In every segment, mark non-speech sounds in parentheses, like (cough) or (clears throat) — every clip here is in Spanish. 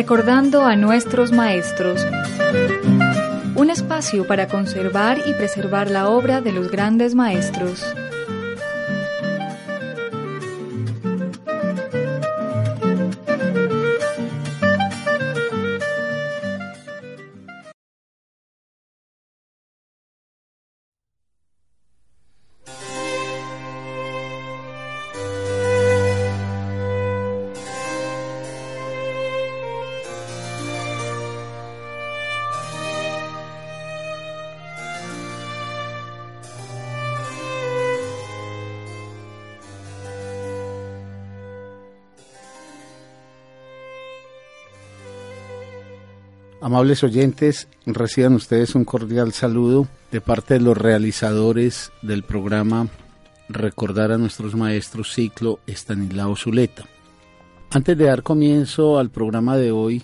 Recordando a nuestros maestros. Un espacio para conservar y preservar la obra de los grandes maestros. Amables oyentes, reciban ustedes un cordial saludo de parte de los realizadores del programa Recordar a nuestros maestros ciclo Estanislao Zuleta. Antes de dar comienzo al programa de hoy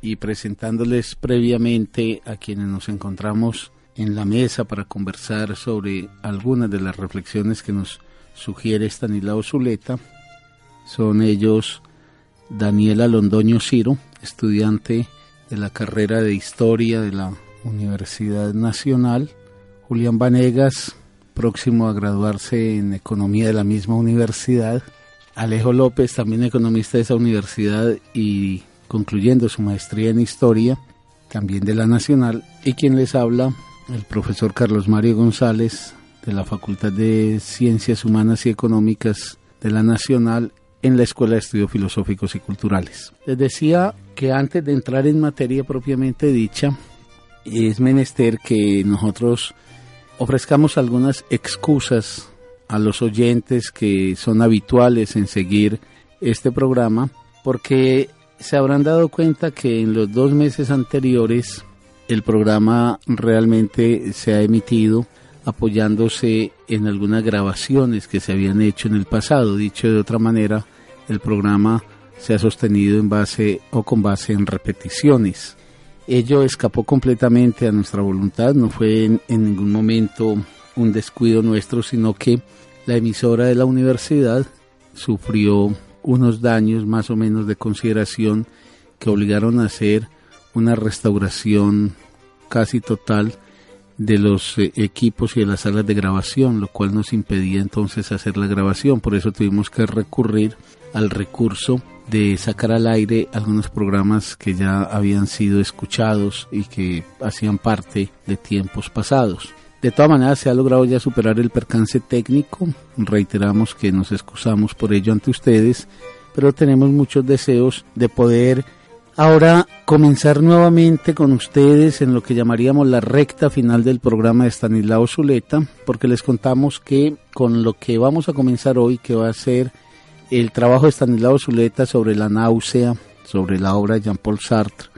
y presentándoles previamente a quienes nos encontramos en la mesa para conversar sobre algunas de las reflexiones que nos sugiere Estanislao Zuleta, son ellos Daniela Londoño Ciro, estudiante de la carrera de Historia de la Universidad Nacional, Julián Vanegas, próximo a graduarse en Economía de la misma universidad, Alejo López, también economista de esa universidad y concluyendo su maestría en Historia, también de la Nacional, y quien les habla, el profesor Carlos Mario González, de la Facultad de Ciencias Humanas y Económicas de la Nacional en la Escuela de Estudios Filosóficos y Culturales. Les decía que antes de entrar en materia propiamente dicha, es menester que nosotros ofrezcamos algunas excusas a los oyentes que son habituales en seguir este programa, porque se habrán dado cuenta que en los dos meses anteriores el programa realmente se ha emitido apoyándose en algunas grabaciones que se habían hecho en el pasado. Dicho de otra manera, el programa se ha sostenido en base o con base en repeticiones. Ello escapó completamente a nuestra voluntad, no fue en, en ningún momento un descuido nuestro, sino que la emisora de la universidad sufrió unos daños más o menos de consideración que obligaron a hacer una restauración casi total de los eh, equipos y de las salas de grabación, lo cual nos impedía entonces hacer la grabación. Por eso tuvimos que recurrir al recurso de sacar al aire algunos programas que ya habían sido escuchados y que hacían parte de tiempos pasados. De todas maneras se ha logrado ya superar el percance técnico, reiteramos que nos excusamos por ello ante ustedes, pero tenemos muchos deseos de poder ahora comenzar nuevamente con ustedes en lo que llamaríamos la recta final del programa de Stanislao Zuleta, porque les contamos que con lo que vamos a comenzar hoy, que va a ser el trabajo de Stanislao Zuleta sobre la náusea, sobre la obra de Jean-Paul Sartre,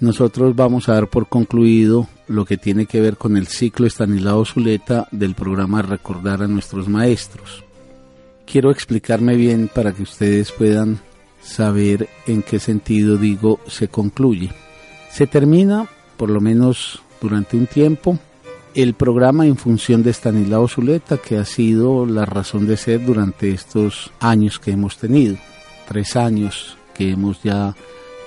nosotros vamos a dar por concluido lo que tiene que ver con el ciclo de Stanislao Zuleta del programa Recordar a nuestros maestros. Quiero explicarme bien para que ustedes puedan saber en qué sentido digo se concluye. Se termina, por lo menos durante un tiempo, el programa en función de Stanislao Zuleta, que ha sido la razón de ser durante estos años que hemos tenido. Tres años que hemos ya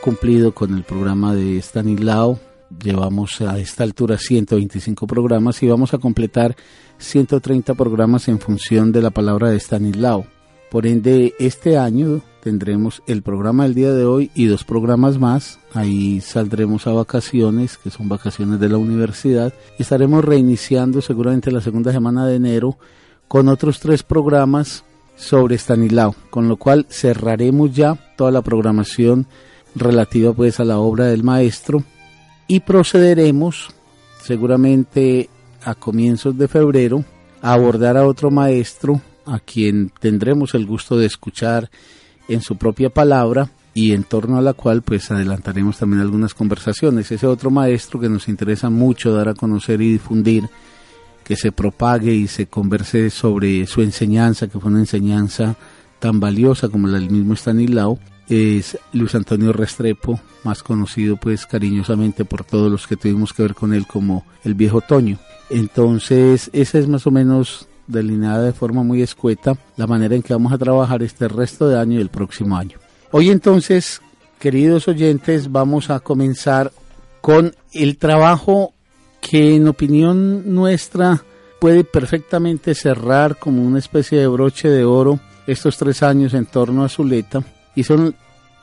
cumplido con el programa de Stanislao. Llevamos a esta altura 125 programas y vamos a completar 130 programas en función de la palabra de Stanislao. Por ende, este año tendremos el programa del día de hoy y dos programas más. Ahí saldremos a vacaciones, que son vacaciones de la universidad. Estaremos reiniciando seguramente la segunda semana de enero con otros tres programas sobre Stanislao, con lo cual cerraremos ya toda la programación relativa pues a la obra del maestro y procederemos seguramente a comienzos de febrero a abordar a otro maestro a quien tendremos el gusto de escuchar en su propia palabra y en torno a la cual pues adelantaremos también algunas conversaciones. Ese otro maestro que nos interesa mucho dar a conocer y difundir, que se propague y se converse sobre su enseñanza, que fue una enseñanza tan valiosa como la del mismo Stanislao, es Luis Antonio Restrepo, más conocido pues cariñosamente por todos los que tuvimos que ver con él como el viejo Toño. Entonces, esa es más o menos delineada de forma muy escueta la manera en que vamos a trabajar este resto de año y el próximo año. Hoy entonces, queridos oyentes, vamos a comenzar con el trabajo que en opinión nuestra puede perfectamente cerrar como una especie de broche de oro estos tres años en torno a Zuleta y son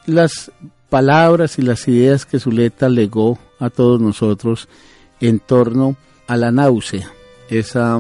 las palabras y las ideas que Zuleta legó a todos nosotros en torno a la náusea, esa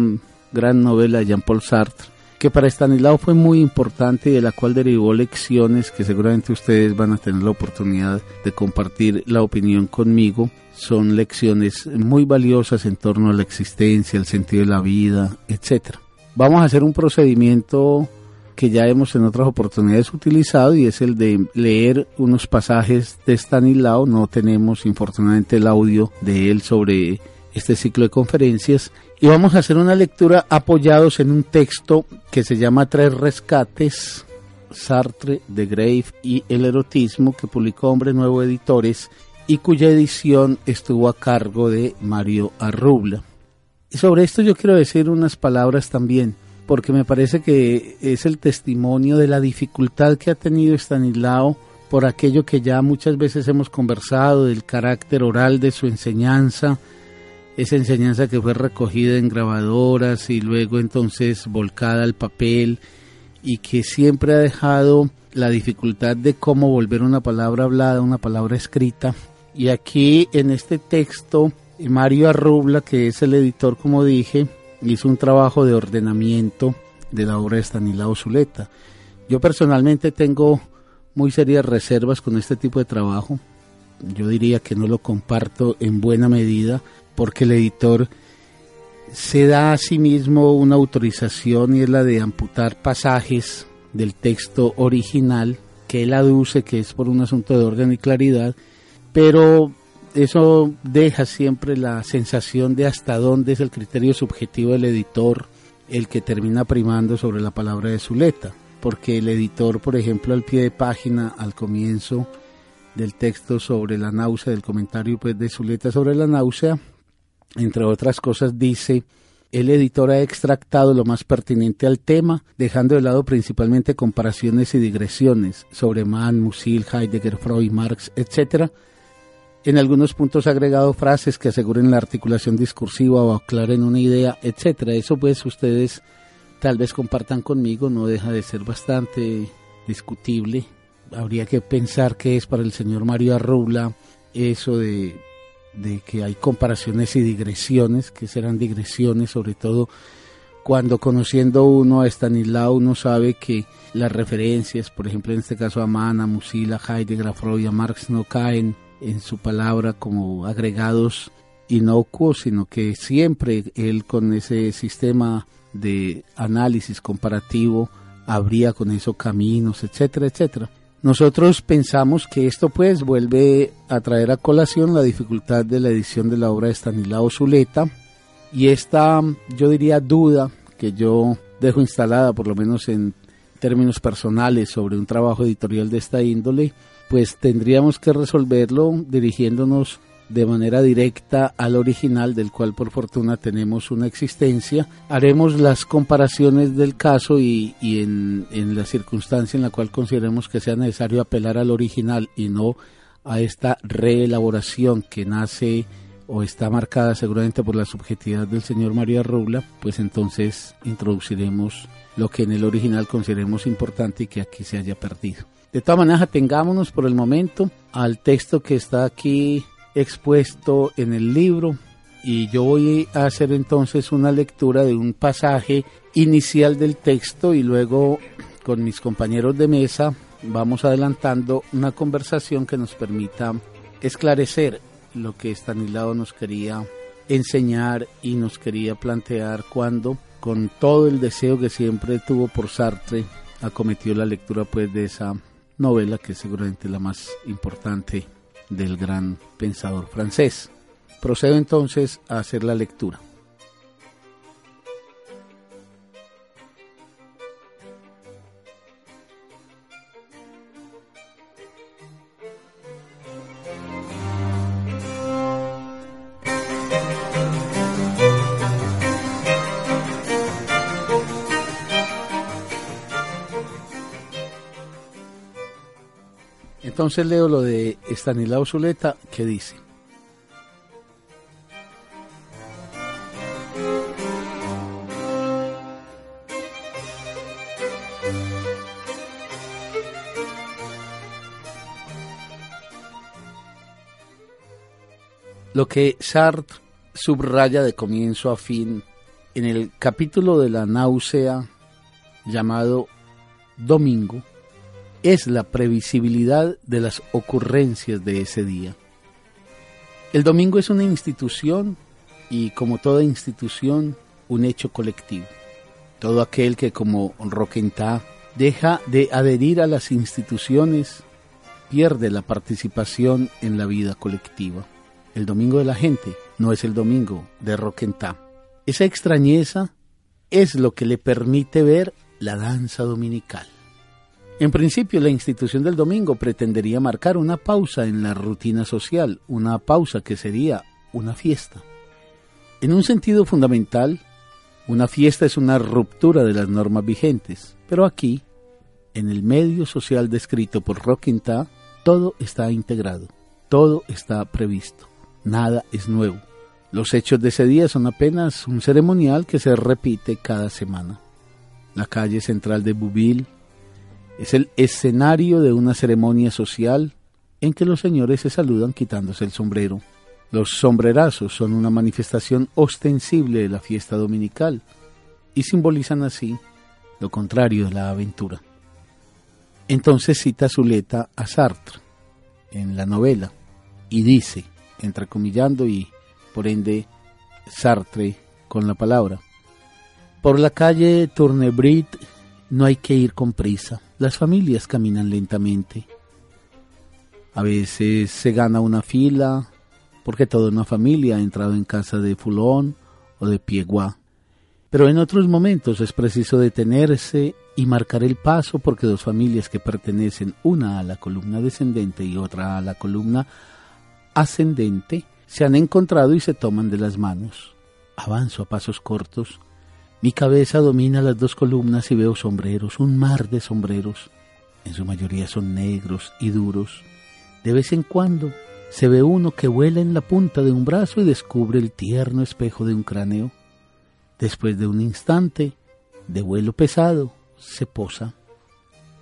gran novela de Jean-Paul Sartre, que para Stanislao fue muy importante y de la cual derivó lecciones que seguramente ustedes van a tener la oportunidad de compartir la opinión conmigo. Son lecciones muy valiosas en torno a la existencia, el sentido de la vida, etc. Vamos a hacer un procedimiento que ya hemos en otras oportunidades utilizado y es el de leer unos pasajes de Stanislao. No tenemos infortunadamente el audio de él sobre este ciclo de conferencias y vamos a hacer una lectura apoyados en un texto que se llama Tres Rescates, Sartre, de Grave y el erotismo que publicó Hombre Nuevo Editores y cuya edición estuvo a cargo de Mario Arrubla. Y sobre esto yo quiero decir unas palabras también porque me parece que es el testimonio de la dificultad que ha tenido Stanislao por aquello que ya muchas veces hemos conversado, del carácter oral de su enseñanza, esa enseñanza que fue recogida en grabadoras y luego entonces volcada al papel y que siempre ha dejado la dificultad de cómo volver una palabra hablada, una palabra escrita. Y aquí en este texto, Mario Arrubla, que es el editor, como dije, hizo un trabajo de ordenamiento de la obra de Stanislao Zuleta. Yo personalmente tengo muy serias reservas con este tipo de trabajo. Yo diría que no lo comparto en buena medida porque el editor se da a sí mismo una autorización y es la de amputar pasajes del texto original que él aduce que es por un asunto de orden y claridad, pero eso deja siempre la sensación de hasta dónde es el criterio subjetivo del editor el que termina primando sobre la palabra de Zuleta, porque el editor, por ejemplo, al pie de página, al comienzo del texto sobre la náusea, del comentario pues, de Zuleta sobre la náusea, entre otras cosas dice, el editor ha extractado lo más pertinente al tema, dejando de lado principalmente comparaciones y digresiones sobre Mann, Musil, Heidegger, Freud, Marx, etc., en algunos puntos ha agregado frases que aseguren la articulación discursiva o aclaren una idea, etcétera. Eso pues ustedes tal vez compartan conmigo, no deja de ser bastante discutible. Habría que pensar que es para el señor Mario Arrula eso de, de que hay comparaciones y digresiones, que serán digresiones sobre todo cuando conociendo uno a Stanislao uno sabe que las referencias, por ejemplo en este caso a Mann, a Musila, Heidegger, a Freud y a Marx no caen en su palabra como agregados inocuos, sino que siempre él con ese sistema de análisis comparativo habría con eso caminos, etcétera, etcétera. Nosotros pensamos que esto pues vuelve a traer a colación la dificultad de la edición de la obra de Stanislao Zuleta. Y esta, yo diría, duda que yo dejo instalada, por lo menos en términos personales, sobre un trabajo editorial de esta índole, pues tendríamos que resolverlo dirigiéndonos de manera directa al original del cual por fortuna tenemos una existencia. Haremos las comparaciones del caso y, en, en, la circunstancia en la cual consideremos que sea necesario apelar al original y no a esta reelaboración que nace o está marcada seguramente por la subjetividad del señor María Rubla, pues entonces introduciremos lo que en el original consideremos importante y que aquí se haya perdido. De todas maneras, atengámonos por el momento al texto que está aquí expuesto en el libro y yo voy a hacer entonces una lectura de un pasaje inicial del texto y luego con mis compañeros de mesa vamos adelantando una conversación que nos permita esclarecer lo que Stanislao nos quería enseñar y nos quería plantear cuando con todo el deseo que siempre tuvo por Sartre, acometió la lectura pues de esa novela que es seguramente la más importante del gran pensador francés. Procedo entonces a hacer la lectura. Entonces leo lo de Estanislao Zuleta que dice, Lo que Sartre subraya de comienzo a fin en el capítulo de la náusea llamado Domingo es la previsibilidad de las ocurrencias de ese día. El domingo es una institución y como toda institución un hecho colectivo. Todo aquel que como Roquentá deja de adherir a las instituciones pierde la participación en la vida colectiva. El domingo de la gente no es el domingo de Roquentá. Esa extrañeza es lo que le permite ver la danza dominical. En principio, la institución del domingo pretendería marcar una pausa en la rutina social, una pausa que sería una fiesta. En un sentido fundamental, una fiesta es una ruptura de las normas vigentes, pero aquí, en el medio social descrito por Roquintá, todo está integrado, todo está previsto, nada es nuevo. Los hechos de ese día son apenas un ceremonial que se repite cada semana. La calle central de Bouville, es el escenario de una ceremonia social en que los señores se saludan quitándose el sombrero. Los sombrerazos son una manifestación ostensible de la fiesta dominical y simbolizan así lo contrario de la aventura. Entonces cita Zuleta a Sartre en la novela y dice, entrecomillando y por ende Sartre con la palabra, por la calle Tournebrit no hay que ir con prisa. Las familias caminan lentamente. A veces se gana una fila porque toda una familia ha entrado en casa de fulón o de pieguá. Pero en otros momentos es preciso detenerse y marcar el paso porque dos familias que pertenecen una a la columna descendente y otra a la columna ascendente se han encontrado y se toman de las manos. Avanzo a pasos cortos mi cabeza domina las dos columnas y veo sombreros, un mar de sombreros. En su mayoría son negros y duros. De vez en cuando se ve uno que vuela en la punta de un brazo y descubre el tierno espejo de un cráneo. Después de un instante de vuelo pesado, se posa.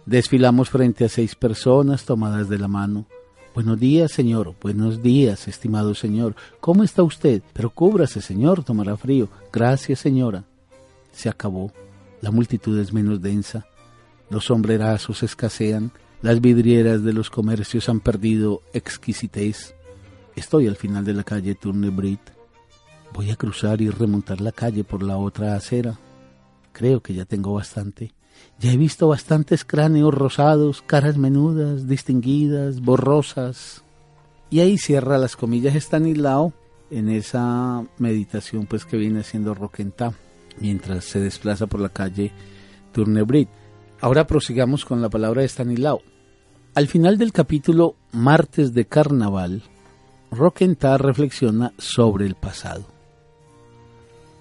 Desfilamos frente a seis personas tomadas de la mano. Buenos días, señor. Buenos días, estimado señor. ¿Cómo está usted? Pero cúbrase, señor, tomará frío. Gracias, señora se acabó, la multitud es menos densa, los sombrerazos escasean, las vidrieras de los comercios han perdido exquisitez. Estoy al final de la calle Tournebrit. Voy a cruzar y remontar la calle por la otra acera. Creo que ya tengo bastante. Ya he visto bastantes cráneos rosados, caras menudas, distinguidas, borrosas. Y ahí cierra las comillas Stanislao en esa meditación pues que viene haciendo Roquentá mientras se desplaza por la calle Tournebrit. Ahora prosigamos con la palabra de Stanislao. Al final del capítulo Martes de Carnaval, Roquentar reflexiona sobre el pasado.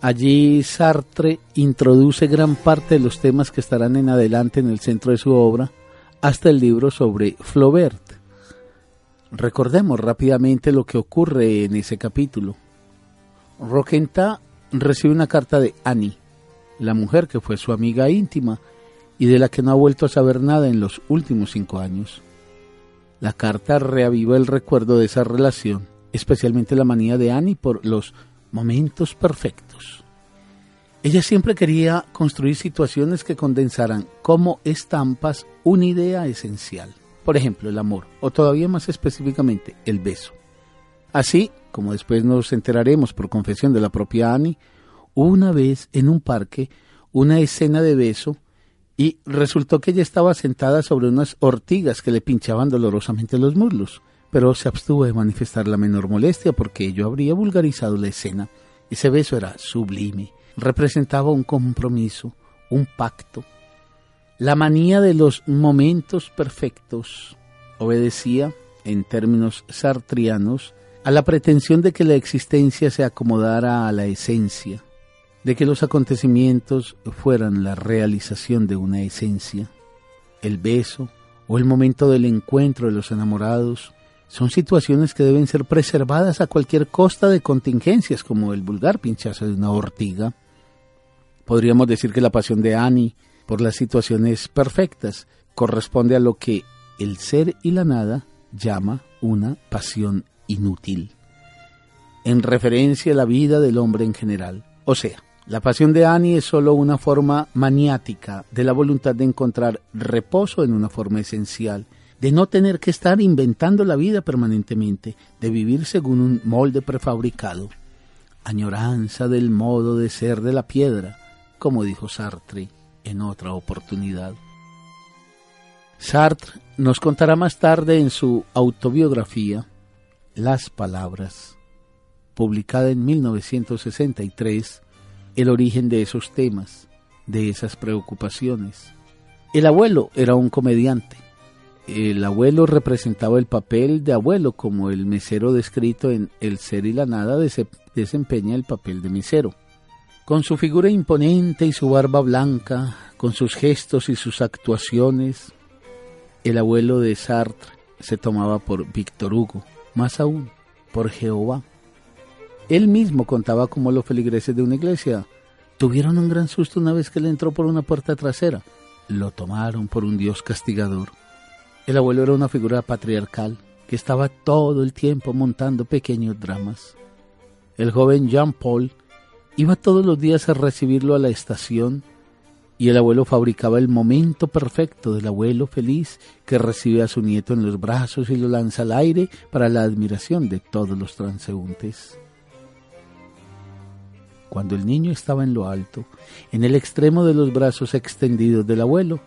Allí Sartre introduce gran parte de los temas que estarán en adelante en el centro de su obra, hasta el libro sobre Flaubert. Recordemos rápidamente lo que ocurre en ese capítulo. Roquentat recibe una carta de Annie, la mujer que fue su amiga íntima y de la que no ha vuelto a saber nada en los últimos cinco años. La carta reaviva el recuerdo de esa relación, especialmente la manía de Annie por los momentos perfectos. Ella siempre quería construir situaciones que condensaran como estampas una idea esencial. Por ejemplo, el amor, o todavía más específicamente, el beso. Así, como después nos enteraremos por confesión de la propia Annie, una vez en un parque una escena de beso y resultó que ella estaba sentada sobre unas ortigas que le pinchaban dolorosamente los muslos, pero se abstuvo de manifestar la menor molestia porque ello habría vulgarizado la escena. Ese beso era sublime, representaba un compromiso, un pacto. La manía de los momentos perfectos obedecía, en términos sartrianos, a la pretensión de que la existencia se acomodara a la esencia, de que los acontecimientos fueran la realización de una esencia. El beso o el momento del encuentro de los enamorados son situaciones que deben ser preservadas a cualquier costa de contingencias, como el vulgar pinchazo de una ortiga. Podríamos decir que la pasión de Annie por las situaciones perfectas corresponde a lo que el ser y la nada llama una pasión inútil, en referencia a la vida del hombre en general. O sea, la pasión de Annie es sólo una forma maniática de la voluntad de encontrar reposo en una forma esencial, de no tener que estar inventando la vida permanentemente, de vivir según un molde prefabricado. Añoranza del modo de ser de la piedra, como dijo Sartre en otra oportunidad. Sartre nos contará más tarde en su autobiografía Las Palabras, publicada en 1963, el origen de esos temas, de esas preocupaciones. El abuelo era un comediante. El abuelo representaba el papel de abuelo como el mesero descrito en El ser y la nada desempeña el papel de mesero. Con su figura imponente y su barba blanca, con sus gestos y sus actuaciones, el abuelo de Sartre se tomaba por Víctor Hugo, más aún, por Jehová. Él mismo contaba cómo los feligreses de una iglesia tuvieron un gran susto una vez que le entró por una puerta trasera. Lo tomaron por un dios castigador. El abuelo era una figura patriarcal que estaba todo el tiempo montando pequeños dramas. El joven Jean Paul iba todos los días a recibirlo a la estación y el abuelo fabricaba el momento perfecto del abuelo feliz que recibe a su nieto en los brazos y lo lanza al aire para la admiración de todos los transeúntes. Cuando el niño estaba en lo alto, en el extremo de los brazos extendidos del abuelo,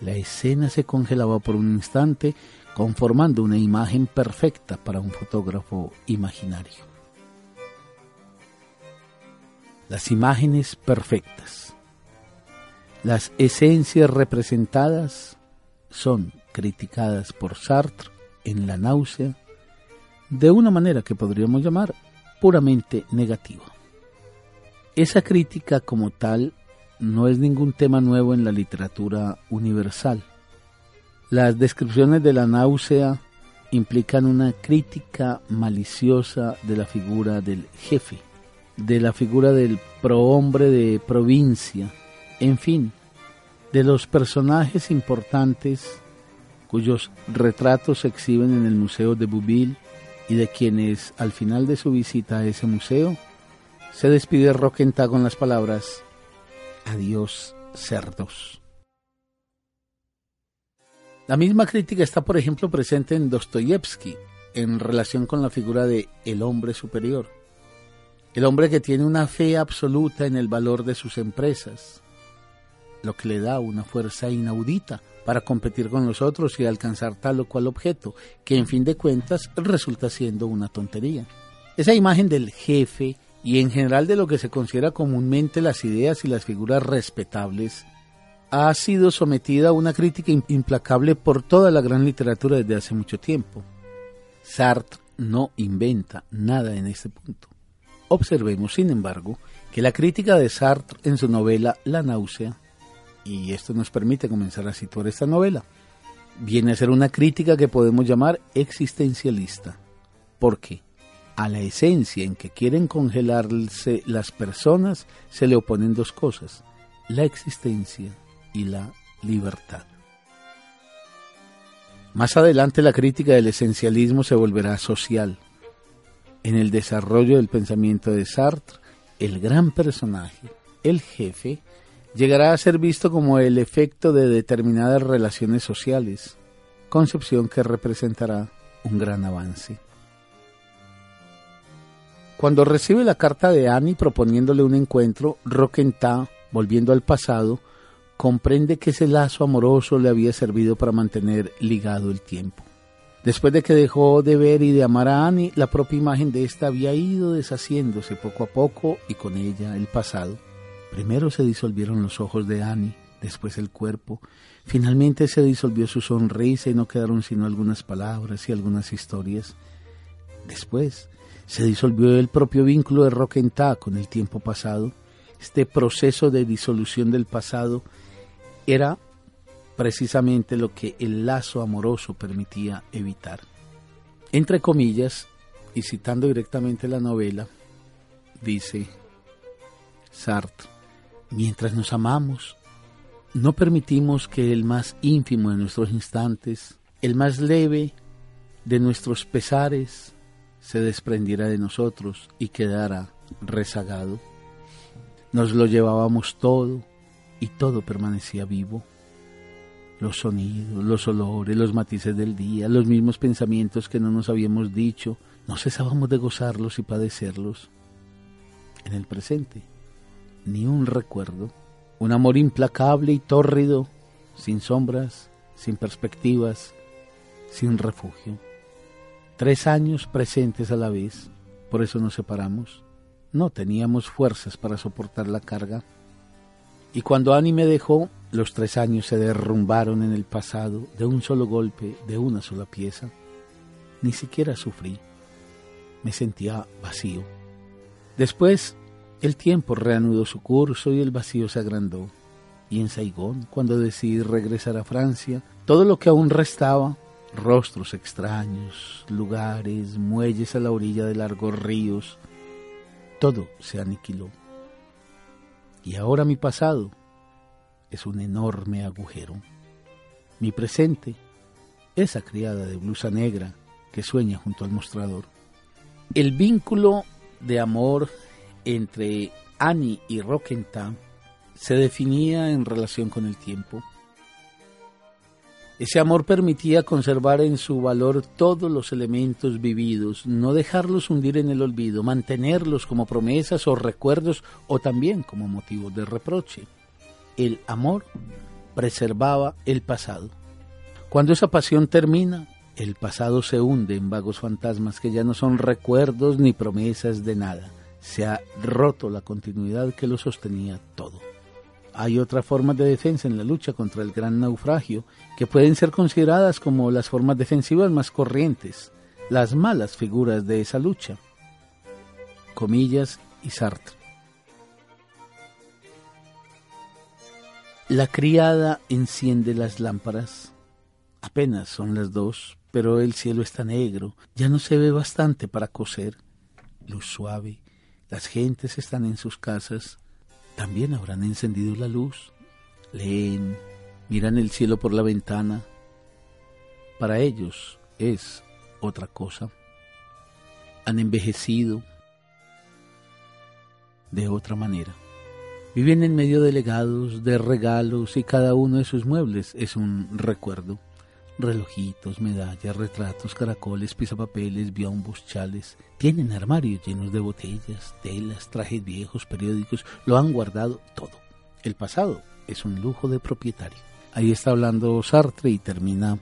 la escena se congelaba por un instante, conformando una imagen perfecta para un fotógrafo imaginario. Las imágenes perfectas. Las esencias representadas son criticadas por Sartre en La náusea de una manera que podríamos llamar puramente negativa. Esa crítica como tal no es ningún tema nuevo en la literatura universal. Las descripciones de la náusea implican una crítica maliciosa de la figura del jefe, de la figura del prohombre de provincia, en fin, de los personajes importantes cuyos retratos se exhiben en el Museo de Bouville y de quienes al final de su visita a ese museo se despide Roquenta con las palabras Adiós, cerdos. La misma crítica está, por ejemplo, presente en Dostoyevsky en relación con la figura de el hombre superior, el hombre que tiene una fe absoluta en el valor de sus empresas, lo que le da una fuerza inaudita para competir con los otros y alcanzar tal o cual objeto, que en fin de cuentas resulta siendo una tontería. Esa imagen del jefe y en general de lo que se considera comúnmente las ideas y las figuras respetables, ha sido sometida a una crítica implacable por toda la gran literatura desde hace mucho tiempo. Sartre no inventa nada en este punto. Observemos, sin embargo, que la crítica de Sartre en su novela La náusea, y esto nos permite comenzar a situar esta novela, viene a ser una crítica que podemos llamar existencialista. ¿Por qué? a la esencia en que quieren congelarse las personas se le oponen dos cosas, la existencia y la libertad. Más adelante la crítica del esencialismo se volverá social. En el desarrollo del pensamiento de Sartre, el gran personaje, el jefe, llegará a ser visto como el efecto de determinadas relaciones sociales, concepción que representará un gran avance. Cuando recibe la carta de Annie proponiéndole un encuentro, Roquentá, volviendo al pasado, comprende que ese lazo amoroso le había servido para mantener ligado el tiempo. Después de que dejó de ver y de amar a Annie, la propia imagen de ésta había ido deshaciéndose poco a poco y con ella el pasado. Primero se disolvieron los ojos de Annie, después el cuerpo, finalmente se disolvió su sonrisa y no quedaron sino algunas palabras y algunas historias. Después se disolvió el propio vínculo de Roquentá con el tiempo pasado. Este proceso de disolución del pasado era precisamente lo que el lazo amoroso permitía evitar. Entre comillas, y citando directamente la novela, dice Sartre, mientras nos amamos, no permitimos que el más ínfimo de nuestros instantes, el más leve de nuestros pesares, se desprendiera de nosotros y quedara rezagado. Nos lo llevábamos todo y todo permanecía vivo los sonidos, los olores, los matices del día, los mismos pensamientos que no nos habíamos dicho, no cesábamos de gozarlos y padecerlos. En el presente, ni un recuerdo, un amor implacable y tórrido, sin sombras, sin perspectivas, sin refugio. Tres años presentes a la vez, por eso nos separamos. No teníamos fuerzas para soportar la carga. Y cuando Annie me dejó, los tres años se derrumbaron en el pasado de un solo golpe, de una sola pieza. Ni siquiera sufrí. Me sentía vacío. Después, el tiempo reanudó su curso y el vacío se agrandó. Y en Saigón, cuando decidí regresar a Francia, todo lo que aún restaba, rostros extraños, lugares, muelles a la orilla de largos ríos, todo se aniquiló. Y ahora mi pasado, es un enorme agujero. Mi presente, esa criada de blusa negra que sueña junto al mostrador. El vínculo de amor entre Annie y Roquentin se definía en relación con el tiempo. Ese amor permitía conservar en su valor todos los elementos vividos, no dejarlos hundir en el olvido, mantenerlos como promesas o recuerdos o también como motivos de reproche el amor preservaba el pasado. Cuando esa pasión termina, el pasado se hunde en vagos fantasmas que ya no son recuerdos ni promesas de nada. Se ha roto la continuidad que lo sostenía todo. Hay otras formas de defensa en la lucha contra el gran naufragio que pueden ser consideradas como las formas defensivas más corrientes, las malas figuras de esa lucha. Comillas y Sartre. La criada enciende las lámparas. Apenas son las dos, pero el cielo está negro. Ya no se ve bastante para coser. Luz suave. Las gentes están en sus casas. También habrán encendido la luz. Leen, miran el cielo por la ventana. Para ellos es otra cosa. Han envejecido de otra manera. Viven en medio de legados, de regalos y cada uno de sus muebles es un recuerdo. Relojitos, medallas, retratos, caracoles, pisapapeles, biombos, chales. Tienen armarios llenos de botellas, telas, trajes viejos, periódicos. Lo han guardado todo. El pasado es un lujo de propietario. Ahí está hablando Sartre y termina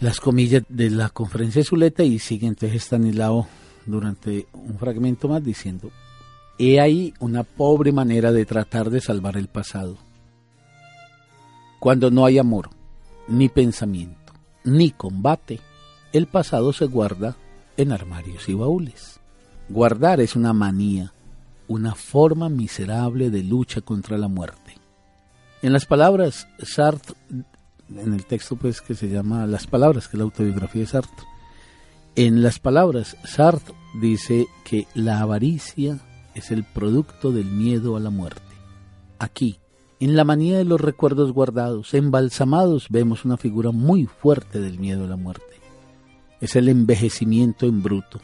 las comillas de la conferencia de Zuleta y sigue entonces Stanislao durante un fragmento más diciendo He ahí una pobre manera de tratar de salvar el pasado. Cuando no hay amor, ni pensamiento, ni combate, el pasado se guarda en armarios y baúles. Guardar es una manía, una forma miserable de lucha contra la muerte. En las palabras Sartre, en el texto pues que se llama Las palabras, que es la autobiografía de Sartre, en las palabras Sartre dice que la avaricia es el producto del miedo a la muerte. Aquí, en la manía de los recuerdos guardados, embalsamados, vemos una figura muy fuerte del miedo a la muerte. Es el envejecimiento en bruto.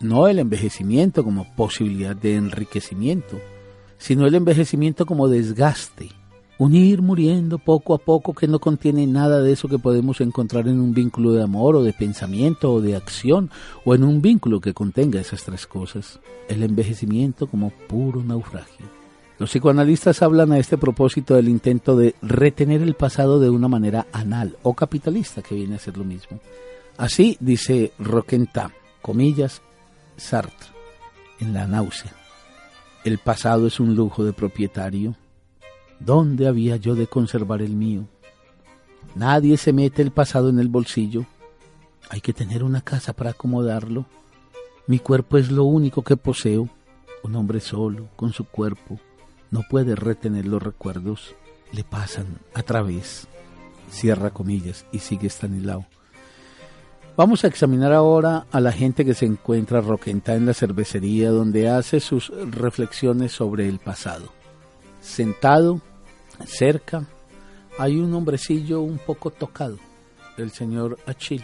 No el envejecimiento como posibilidad de enriquecimiento, sino el envejecimiento como desgaste, unir muriendo poco a poco que no contiene nada de eso que podemos encontrar en un vínculo de amor o de pensamiento o de acción o en un vínculo que contenga esas tres cosas. El envejecimiento como puro naufragio. Los psicoanalistas hablan a este propósito del intento de retener el pasado de una manera anal o capitalista, que viene a ser lo mismo. Así dice Roquenta, comillas, Sartre, en la náusea. El pasado es un lujo de propietario. ¿Dónde había yo de conservar el mío? Nadie se mete el pasado en el bolsillo. Hay que tener una casa para acomodarlo. Mi cuerpo es lo único que poseo. Un hombre solo, con su cuerpo, no puede retener los recuerdos, le pasan a través, cierra comillas, y sigue Stanislao. Vamos a examinar ahora a la gente que se encuentra roquenta en la cervecería donde hace sus reflexiones sobre el pasado. Sentado, cerca, hay un hombrecillo un poco tocado, el señor Achil,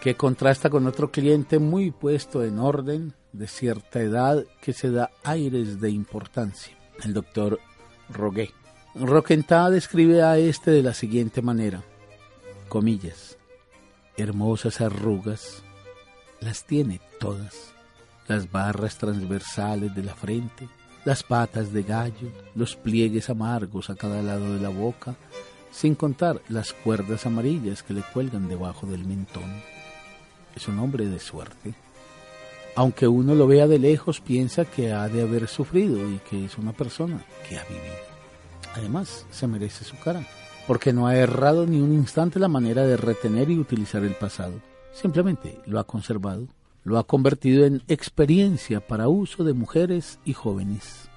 que contrasta con otro cliente muy puesto en orden, de cierta edad que se da aires de importancia, el doctor Rogué. Roquentá describe a este de la siguiente manera, comillas, hermosas arrugas, las tiene todas, las barras transversales de la frente, las patas de gallo, los pliegues amargos a cada lado de la boca, sin contar las cuerdas amarillas que le cuelgan debajo del mentón. Es un hombre de suerte aunque uno lo vea de lejos, piensa que ha de haber sufrido y que es una persona que ha vivido. Además, se merece su cara, porque no ha errado ni un instante la manera de retener y utilizar el pasado. Simplemente lo ha conservado, lo ha convertido en experiencia para uso de mujeres y jóvenes.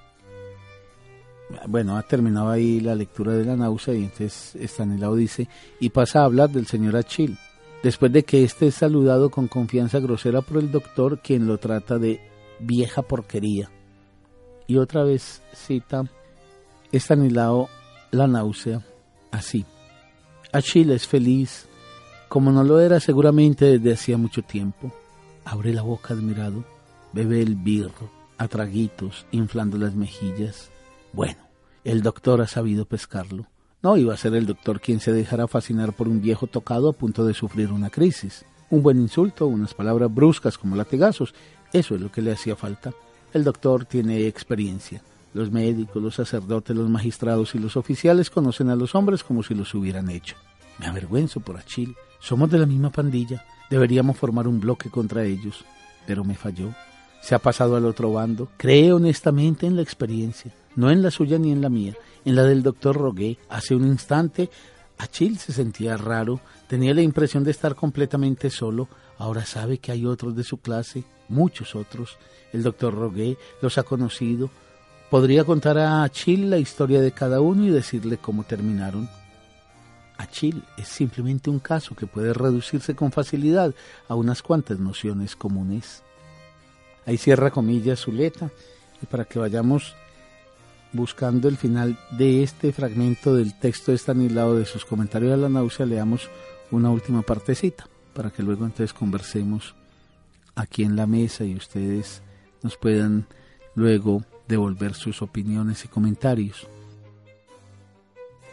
Bueno, ha terminado ahí la lectura de la náusea y entonces Stanislao dice, y pasa a hablar del señor Achille después de que éste es saludado con confianza grosera por el doctor, quien lo trata de vieja porquería. Y otra vez cita Estanislao la náusea, así. Achille es feliz, como no lo era seguramente desde hacía mucho tiempo. Abre la boca admirado, bebe el birro, a traguitos, inflando las mejillas. Bueno, el doctor ha sabido pescarlo. No iba a ser el doctor quien se dejara fascinar por un viejo tocado a punto de sufrir una crisis. Un buen insulto, unas palabras bruscas como latigazos, eso es lo que le hacía falta. El doctor tiene experiencia. Los médicos, los sacerdotes, los magistrados y los oficiales conocen a los hombres como si los hubieran hecho. Me avergüenzo por Achille. Somos de la misma pandilla. Deberíamos formar un bloque contra ellos. Pero me falló. Se ha pasado al otro bando. Cree honestamente en la experiencia, no en la suya ni en la mía en la del doctor Rogué. Hace un instante, Achille se sentía raro, tenía la impresión de estar completamente solo. Ahora sabe que hay otros de su clase, muchos otros. El doctor Rogué los ha conocido. Podría contar a Achille la historia de cada uno y decirle cómo terminaron. Achille es simplemente un caso que puede reducirse con facilidad a unas cuantas nociones comunes. Ahí cierra comillas Zuleta, y para que vayamos buscando el final de este fragmento del texto de Stanislao de sus comentarios a la náusea, leamos una última partecita para que luego entonces conversemos aquí en la mesa y ustedes nos puedan luego devolver sus opiniones y comentarios.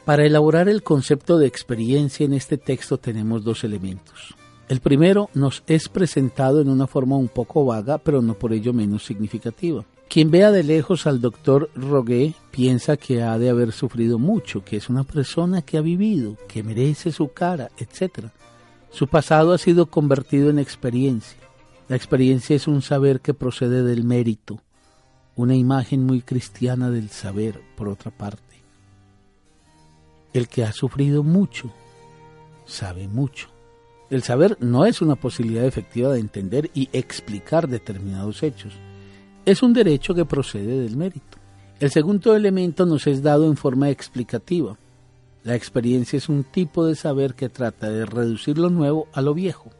Para elaborar el concepto de experiencia en este texto tenemos dos elementos. El primero nos es presentado en una forma un poco vaga, pero no por ello menos significativa. Quien vea de lejos al doctor Rogué piensa que ha de haber sufrido mucho, que es una persona que ha vivido, que merece su cara, etc. Su pasado ha sido convertido en experiencia. La experiencia es un saber que procede del mérito, una imagen muy cristiana del saber, por otra parte. El que ha sufrido mucho, sabe mucho. El saber no es una posibilidad efectiva de entender y explicar determinados hechos es un derecho que procede del mérito. El segundo elemento nos es dado en forma explicativa. La experiencia es un tipo de saber que trata de reducir lo nuevo a lo viejo.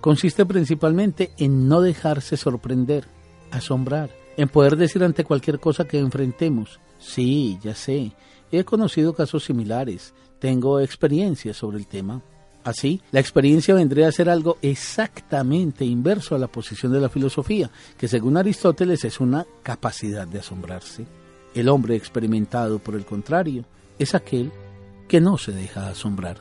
Consiste principalmente en no dejarse sorprender, asombrar, en poder decir ante cualquier cosa que enfrentemos, sí, ya sé, he conocido casos similares, tengo experiencia sobre el tema. Así, la experiencia vendría a ser algo exactamente inverso a la posición de la filosofía, que según Aristóteles es una capacidad de asombrarse. El hombre experimentado, por el contrario, es aquel que no se deja asombrar.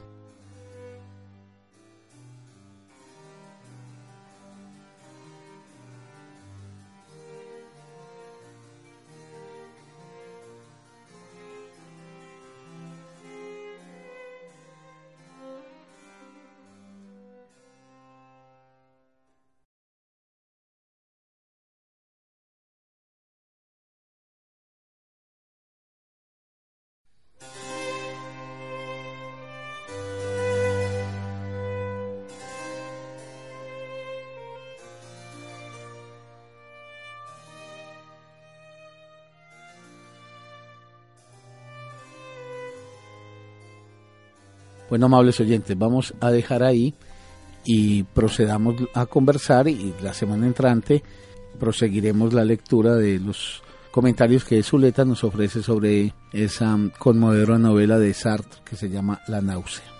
Bueno, amables oyentes, vamos a dejar ahí y procedamos a conversar y la semana entrante proseguiremos la lectura de los comentarios que Zuleta nos ofrece sobre esa conmovedora novela de Sartre que se llama La náusea.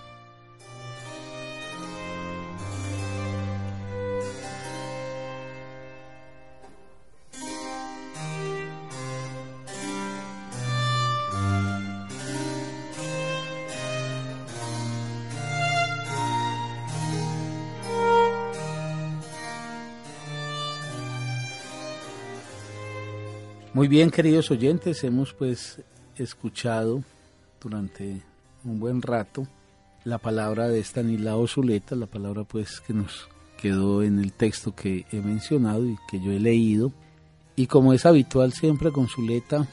Muy bien, queridos oyentes, hemos pues escuchado durante un buen rato la palabra de Stanislao Zuleta, la palabra pues que nos quedó en el texto que he mencionado y que yo he leído. Y como es habitual siempre con Zuleta,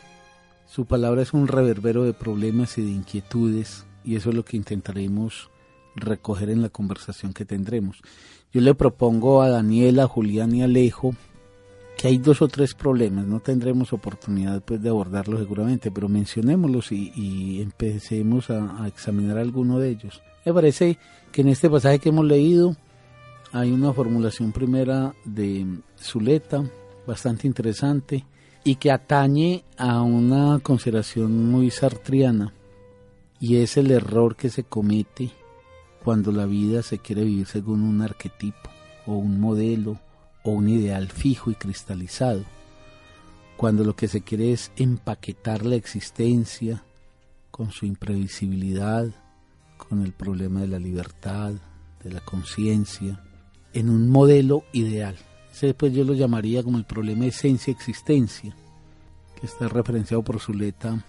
su palabra es un reverbero de problemas y de inquietudes y eso es lo que intentaremos recoger en la conversación que tendremos. Yo le propongo a Daniela, Julián y Alejo que hay dos o tres problemas, no tendremos oportunidad pues, de abordarlos seguramente, pero mencionémoslos y, empecemos a, examinar alguno de ellos. Me parece que en este pasaje que hemos leído hay una formulación primera de Zuleta bastante interesante y que atañe a una consideración muy sartriana y es el error que se comete cuando la vida se quiere vivir según un arquetipo o un modelo o un ideal fijo y cristalizado, cuando lo que se quiere es empaquetar la existencia con su imprevisibilidad, con el problema de la libertad, de la conciencia, en un modelo ideal. Ese pues yo lo llamaría como el problema esencia-existencia, que está referenciado por Zuleta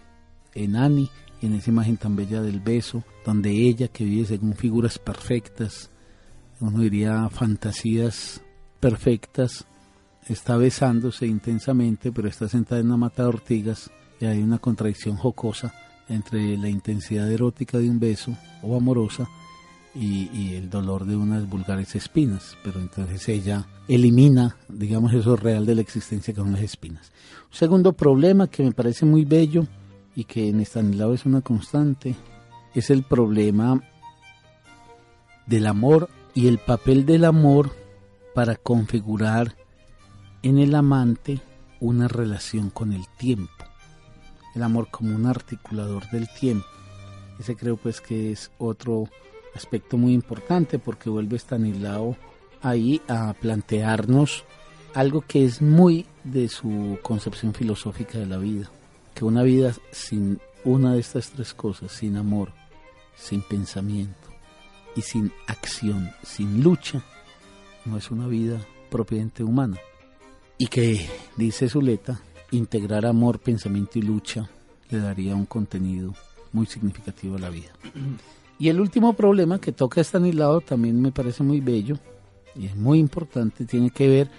en Ani, en esa imagen tan bella del beso, donde ella que vive según figuras perfectas, uno diría fantasías perfectas, está besándose intensamente, pero está sentada en una mata de ortigas y hay una contradicción jocosa entre la intensidad erótica de un beso o amorosa y, el dolor de unas vulgares espinas, pero entonces ella elimina, digamos, eso real de la existencia con las espinas. Un segundo problema que me parece muy bello y que en Estanislao es una constante es el problema del amor y el papel del amor para configurar en el amante una relación con el tiempo. El amor como un articulador del tiempo. Ese creo pues que es otro aspecto muy importante porque vuelve Stanislao ahí a plantearnos algo que es muy de su concepción filosófica de la vida, que una vida sin una de estas tres cosas, sin amor, sin pensamiento y sin acción, sin lucha, no es una vida propiamente humana. Y que, dice Zuleta, integrar amor, pensamiento y lucha le daría un contenido muy significativo a la vida. (clears throat) Y el último problema que toca Stanislao también me parece muy bello y es muy importante, tiene que ver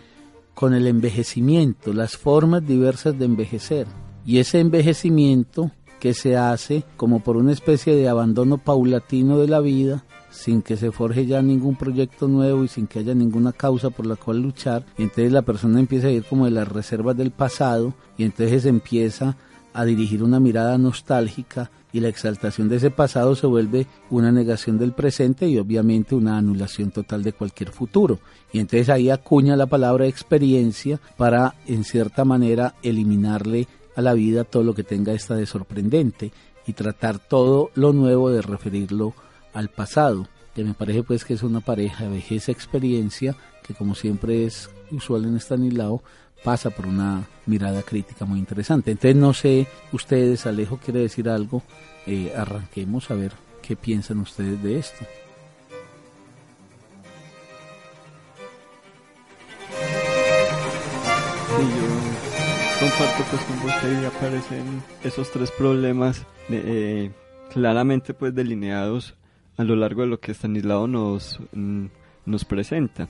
con el envejecimiento, las formas diversas de envejecer. Y ese envejecimiento que se hace como por una especie de abandono paulatino de la vida, sin que se forje ya ningún proyecto nuevo y sin que haya ninguna causa por la cual luchar. Y entonces la persona empieza a ir como de las reservas del pasado y entonces empieza a dirigir una mirada nostálgica y la exaltación de ese pasado se vuelve una negación del presente y obviamente una anulación total de cualquier futuro. Y entonces ahí acuña la palabra experiencia para en cierta manera eliminarle a la vida todo lo que tenga esta de sorprendente y tratar todo lo nuevo de referirlo al pasado, que me parece pues que es una pareja de vejez experiencia, que como siempre es usual en Estanislao, pasa por una mirada crítica muy interesante. Entonces no sé, ustedes, Alejo quiere decir algo, eh, arranquemos a ver qué piensan ustedes de esto. Sí, yo comparto pues con vos aparecen esos tres problemas eh, claramente pues delineados a lo largo de lo que Stanislao nos, mm, nos presenta.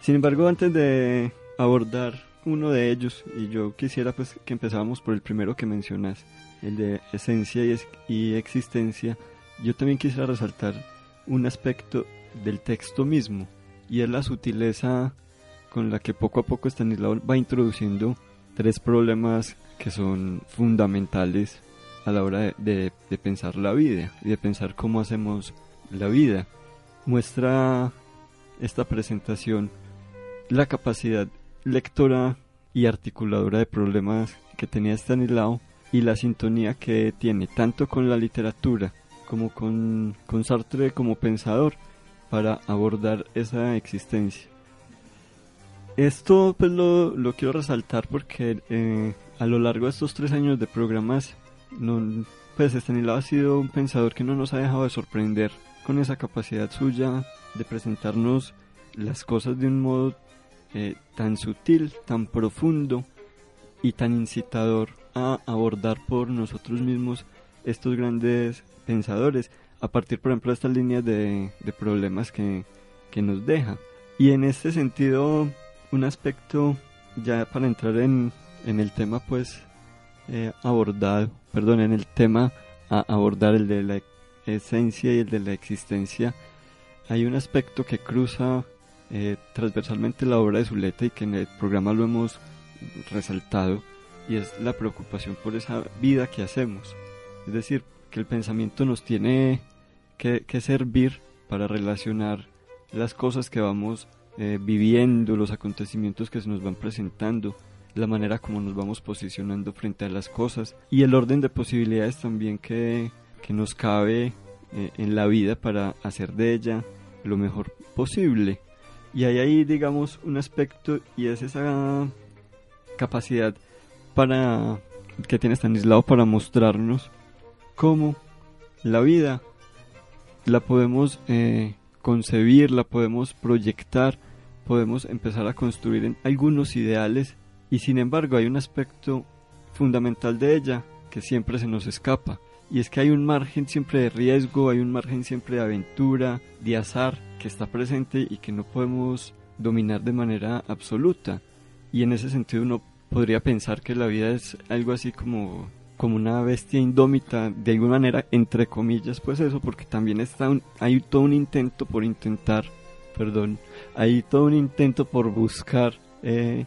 Sin embargo, antes de abordar uno de ellos, y yo quisiera pues que empezáramos por el primero que mencionas, el de esencia y, y existencia, yo también quisiera resaltar un aspecto del texto mismo, y es la sutileza con la que poco a poco Stanislao va introduciendo tres problemas que son fundamentales a la hora de, pensar la vida y de pensar cómo hacemos la vida. Muestra esta presentación la capacidad lectora y articuladora de problemas que tenía Stanislao y la sintonía que tiene tanto con la literatura como con, con Sartre como pensador para abordar esa existencia. Esto pues lo, lo quiero resaltar porque eh, a lo largo de estos tres años de programas, no, pues Estanislao ha sido un pensador que no nos ha dejado de sorprender con esa capacidad suya de presentarnos las cosas de un modo eh, tan sutil, tan profundo y tan incitador a abordar por nosotros mismos estos grandes pensadores a partir, por ejemplo, de estas líneas de, problemas que, que nos deja. Y en este sentido, un aspecto ya para entrar en, en el tema pues eh, abordado, perdón, en el tema a abordar el de la esencia y el de la existencia, hay un aspecto que cruza eh, transversalmente la obra de Zuleta y que en el programa lo hemos resaltado y es la preocupación por esa vida que hacemos. Es decir, que el pensamiento nos tiene que, que servir para relacionar las cosas que vamos eh, viviendo, los acontecimientos que se nos van presentando, la manera como nos vamos posicionando frente a las cosas y el orden de posibilidades también que, que nos cabe eh, en la vida para hacer de ella lo mejor posible. Y hay ahí, digamos, un aspecto y es esa capacidad para que tiene Stanislao para mostrarnos cómo la vida la podemos eh, concebir, la podemos proyectar podemos empezar a construir algunos ideales y sin embargo hay un aspecto fundamental de ella que siempre se nos escapa y es que hay un margen siempre de riesgo, hay un margen siempre de aventura, de azar que está presente y que no podemos dominar de manera absoluta. Y en ese sentido uno podría pensar que la vida es algo así como como una bestia indómita de alguna manera entre comillas pues eso porque también está hay todo un intento por intentar perdón, hay todo un intento por buscar eh,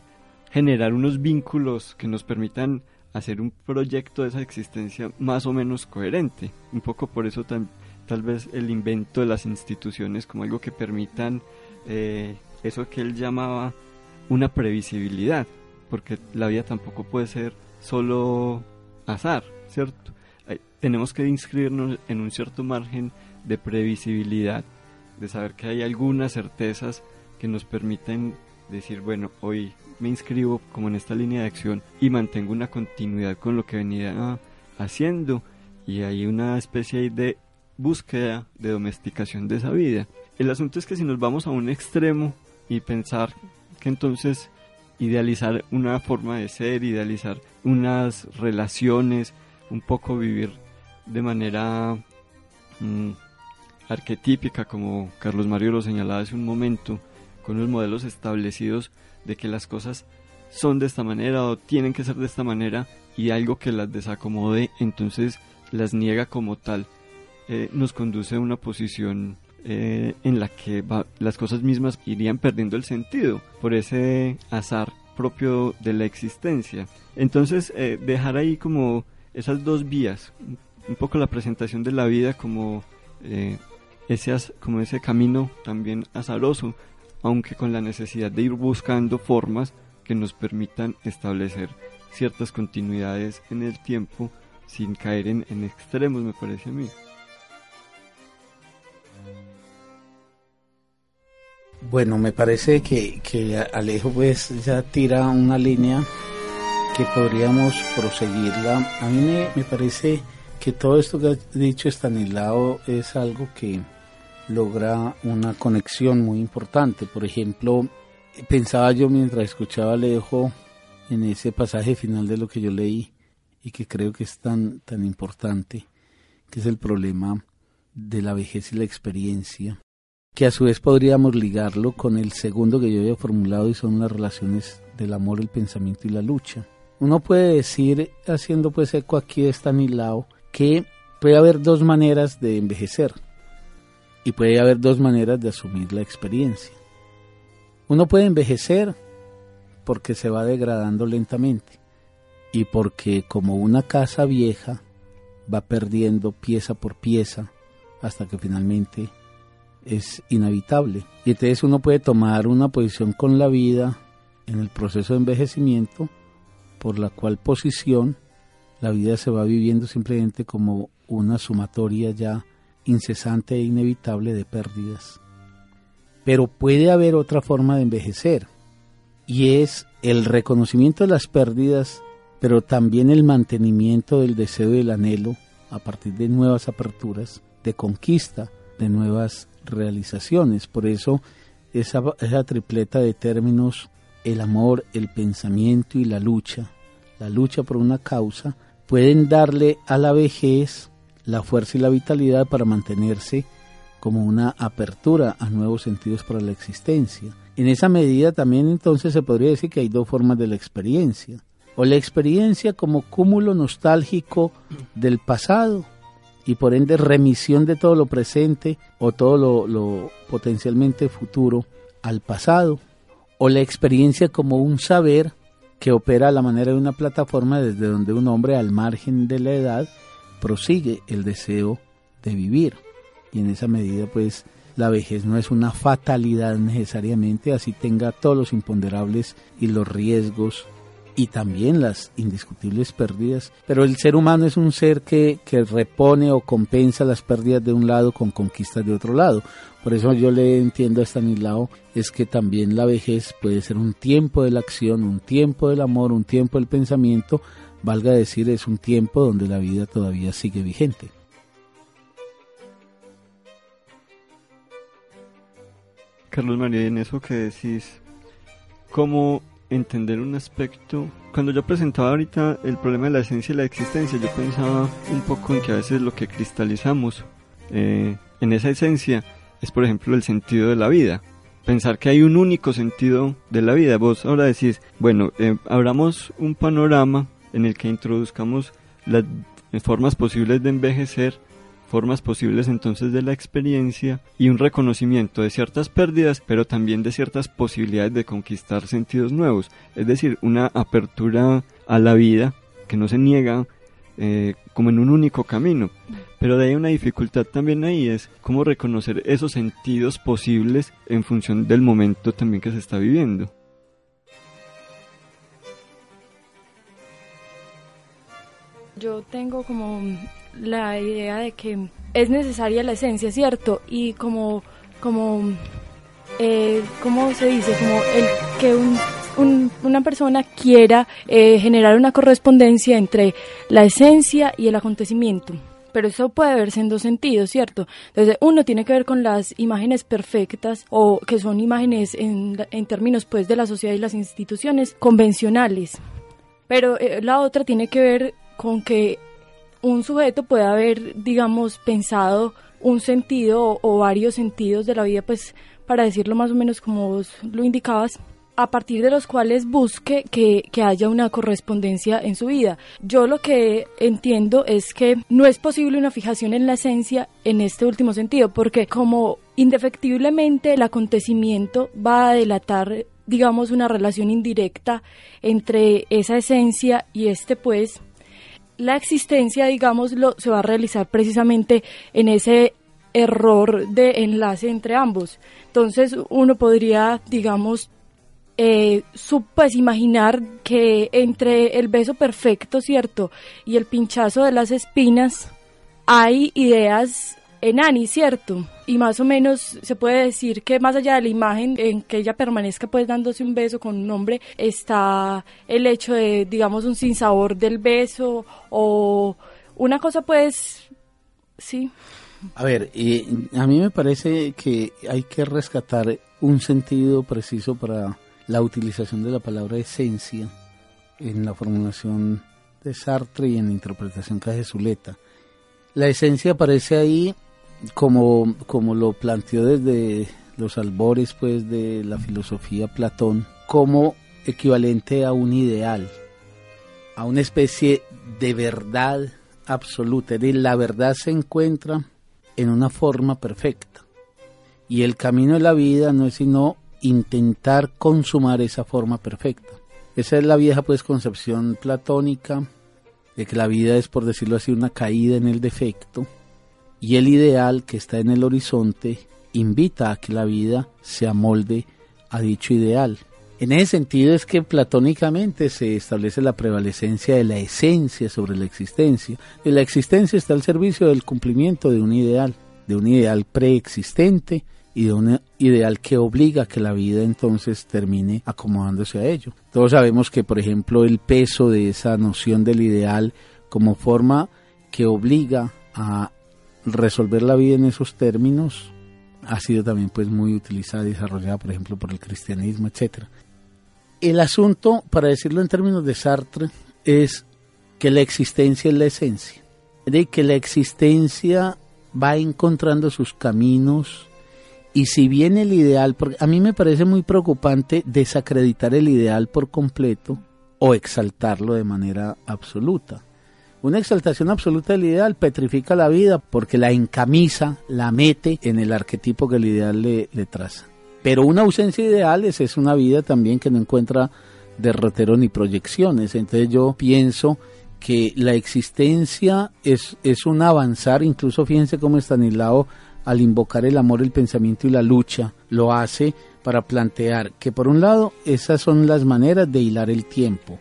generar unos vínculos que nos permitan hacer un proyecto de esa existencia más o menos coherente. Un poco por eso tal vez el invento de las instituciones como algo que permitan eh, eso que él llamaba una previsibilidad, porque la vida tampoco puede ser solo azar, ¿cierto? tenemos que inscribirnos en un cierto margen de previsibilidad de saber que hay algunas certezas que nos permiten decir, bueno, hoy me inscribo como en esta línea de acción y mantengo una continuidad con lo que venía haciendo y hay una especie de búsqueda de domesticación de esa vida. El asunto es que si nos vamos a un extremo y pensar que entonces idealizar una forma de ser, idealizar unas relaciones, un poco vivir de manera mm, arquetípica, como Carlos Mario lo señalaba hace un momento, con los modelos establecidos de que las cosas son de esta manera o tienen que ser de esta manera y algo que las desacomode entonces las niega como tal, eh, nos conduce a una posición eh, en la que las cosas mismas irían perdiendo el sentido por ese azar propio de la existencia. Entonces, eh, dejar ahí como esas dos vías, un poco la presentación de la vida como como ese camino también azaroso, aunque con la necesidad de ir buscando formas que nos permitan establecer ciertas continuidades en el tiempo sin caer en, extremos, me parece a mí. Bueno, me parece que, que Alejo pues ya tira una línea que podríamos proseguirla. A mí me, me parece que todo esto que ha dicho Estanislao es algo que logra una conexión muy importante. Por ejemplo, pensaba yo mientras escuchaba Alejo en ese pasaje final de lo que yo leí y que creo que es tan, tan importante, que es el problema de la vejez y la experiencia, que a su vez podríamos ligarlo con el segundo que yo había formulado y son las relaciones del amor, el pensamiento y la lucha. Uno puede decir, haciendo pues eco aquí de Stanislao, que puede haber dos maneras de envejecer y puede haber dos maneras de asumir la experiencia. Uno puede envejecer porque se va degradando lentamente y porque como una casa vieja va perdiendo pieza por pieza hasta que finalmente es inhabitable. Y entonces uno puede tomar una posición con la vida en el proceso de envejecimiento, por la cual posición la vida se va viviendo simplemente como una sumatoria ya incesante e inevitable de pérdidas. Pero puede haber otra forma de envejecer, y es el reconocimiento de las pérdidas, pero también el mantenimiento del deseo y el anhelo a partir de nuevas aperturas, de conquista, de nuevas realizaciones. Por eso esa, esa tripleta de términos, el amor, el pensamiento y la lucha, la lucha por una causa, pueden darle a la vejez la fuerza y la vitalidad para mantenerse como una apertura a nuevos sentidos para la existencia. En esa medida también entonces se podría decir que hay dos formas de la experiencia. O la experiencia como cúmulo nostálgico del pasado y por ende remisión de todo lo presente o todo lo, potencialmente futuro al pasado. O la experiencia como un saber que opera a la manera de una plataforma desde donde un hombre al margen de la edad prosigue el deseo de vivir. Y en esa medida, pues, la vejez no es una fatalidad necesariamente, así tenga todos los imponderables y los riesgos y también las indiscutibles pérdidas, pero el ser humano es un ser que, que, repone o compensa las pérdidas de un lado con conquistas de otro lado. Por eso yo le entiendo a Stanislao, es que también la vejez puede ser un tiempo de la acción, un tiempo del amor, un tiempo del pensamiento, valga decir, es un tiempo donde la vida todavía sigue vigente. Carlos María, en eso que decís, ¿cómo entender un aspecto? Cuando yo presentaba ahorita el problema de la esencia y la existencia, yo pensaba un poco en que a veces lo que cristalizamos eh, en esa esencia es, por ejemplo, el sentido de la vida. Pensar que hay un único sentido de la vida. Vos ahora decís, bueno, eh, abramos un panorama en el que introduzcamos las formas posibles de envejecer, formas posibles entonces de la experiencia y un reconocimiento de ciertas pérdidas, pero también de ciertas posibilidades de conquistar sentidos nuevos, es decir, una apertura a la vida que no se niega eh, como en un único camino. Pero de ahí una dificultad también ahí es cómo reconocer esos sentidos posibles en función del momento también que se está viviendo. Yo tengo como la idea de que es necesaria la esencia, ¿cierto? Y como, como, eh, ¿cómo se dice? Como el que un, una persona quiera eh, generar una correspondencia entre la esencia y el acontecimiento. Pero eso puede verse en dos sentidos, ¿cierto? Entonces, uno tiene que ver con las imágenes perfectas o que son imágenes en, en términos pues de la sociedad y las instituciones convencionales. Pero eh, la otra tiene que ver con que un sujeto puede haber, digamos, pensado un sentido o, varios sentidos de la vida, pues para decirlo más o menos como vos lo indicabas, a partir de los cuales busque que, que, haya una correspondencia en su vida. Yo lo que entiendo es que no es posible una fijación en la esencia en este último sentido, porque como indefectiblemente el acontecimiento va a delatar digamos una relación indirecta entre esa esencia y este pues la existencia, digámoslo, se va a realizar precisamente en ese error de enlace entre ambos. Entonces uno podría, digamos, eh, pues imaginar que entre el beso perfecto, ¿cierto? Y el pinchazo de las espinas hay ideas en Annie, ¿cierto? Y más o menos se puede decir que más allá de la imagen en que ella permanezca pues dándose un beso con un hombre, está el hecho de, digamos, un sinsabor del beso o una cosa pues, sí. A ver, a mí me parece que hay que rescatar un sentido preciso para la utilización de la palabra esencia en la formulación de Sartre y en la interpretación que hace Zuleta. La esencia aparece ahí como, como lo planteó desde los albores pues de la filosofía Platón como equivalente a un ideal, a una especie de verdad absoluta. la verdad se encuentra en una forma perfecta. Y el camino de la vida no es sino intentar consumar esa forma perfecta. Esa es la vieja pues concepción platónica de que la vida es por decirlo así una caída en el defecto y el ideal que está en el horizonte invita a que la vida se amolde a dicho ideal. En ese sentido es que platónicamente se establece la prevalecencia de la esencia sobre la existencia. Y la existencia está al servicio del cumplimiento de un ideal, de un ideal preexistente y de un ideal que obliga a que la vida entonces termine acomodándose a ello. Todos sabemos que, por ejemplo, el peso de esa noción del ideal como forma que obliga a resolver la vida en esos términos ha sido también pues muy utilizada y desarrollada, por ejemplo, por el cristianismo, etcétera. El asunto, para decirlo en términos de Sartre, es que la existencia es la esencia, de que la existencia va encontrando sus caminos y si bien el ideal, a mí me parece muy preocupante desacreditar el ideal por completo o exaltarlo de manera absoluta. Una exaltación absoluta del ideal petrifica la vida porque la encamisa, la mete en el arquetipo que el ideal le, traza. Pero una ausencia de ideales es una vida también que no encuentra derrotero ni proyecciones. Entonces yo pienso que la existencia es, es un avanzar, incluso fíjense cómo Stanislao al invocar el amor, el pensamiento y la lucha, lo hace para plantear que por un lado esas son las maneras de hilar el tiempo,